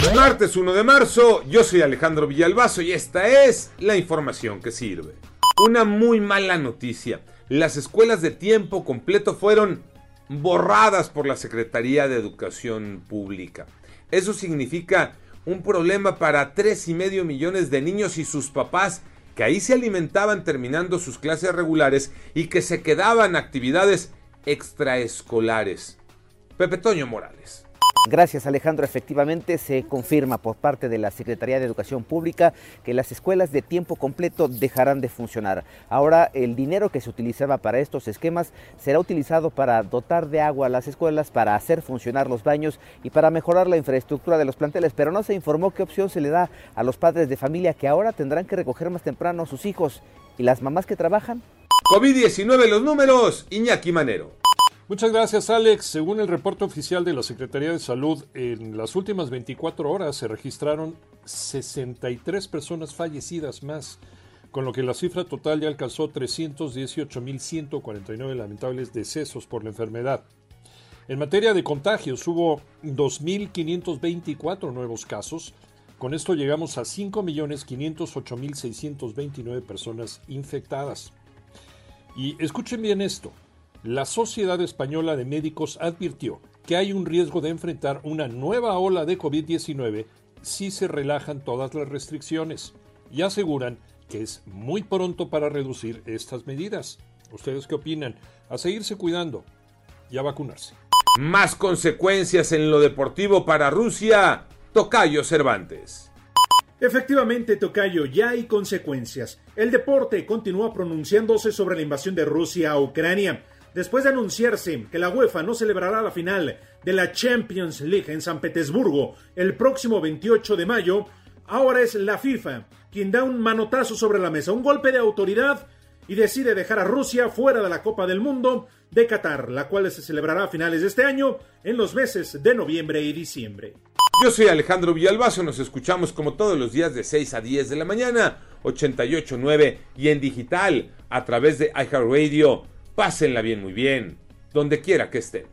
Martes 1 de marzo, yo soy Alejandro Villalbazo y esta es la información que sirve. Una muy mala noticia. Las escuelas de tiempo completo fueron borradas por la Secretaría de Educación Pública. Eso significa un problema para tres y medio millones de niños y sus papás que ahí se alimentaban terminando sus clases regulares y que se quedaban actividades extraescolares. Pepe Toño Morales. Gracias Alejandro, efectivamente se confirma por parte de la Secretaría de Educación Pública que las escuelas de tiempo completo dejarán de funcionar. Ahora el dinero que se utilizaba para estos esquemas será utilizado para dotar de agua a las escuelas, para hacer funcionar los baños y para mejorar la infraestructura de los planteles, pero no se informó qué opción se le da a los padres de familia que ahora tendrán que recoger más temprano a sus hijos y las mamás que trabajan. COVID-19 los números, Iñaki Manero. Muchas gracias, Alex. Según el reporte oficial de la Secretaría de Salud, en las últimas 24 horas se registraron 63 personas fallecidas más, con lo que la cifra total ya alcanzó 318.149 lamentables decesos por la enfermedad. En materia de contagios, hubo 2.524 nuevos casos. Con esto llegamos a 5.508.629 personas infectadas. Y escuchen bien esto. La Sociedad Española de Médicos advirtió que hay un riesgo de enfrentar una nueva ola de COVID-19 si se relajan todas las restricciones y aseguran que es muy pronto para reducir estas medidas. ¿Ustedes qué opinan? A seguirse cuidando y a vacunarse. Más consecuencias en lo deportivo para Rusia. Tocayo Cervantes. Efectivamente, Tocayo, ya hay consecuencias. El deporte continúa pronunciándose sobre la invasión de Rusia a Ucrania después de anunciarse que la UEFA no celebrará la final de la Champions League en San Petersburgo el próximo 28 de mayo, ahora es la FIFA quien da un manotazo sobre la mesa, un golpe de autoridad y decide dejar a Rusia fuera de la Copa del Mundo de Qatar, la cual se celebrará a finales de este año en los meses de noviembre y diciembre. Yo soy Alejandro Villalbazo, nos escuchamos como todos los días de 6 a 10 de la mañana, 88.9 y en digital a través de iHeartRadio Pásenla bien, muy bien, donde quiera que estén.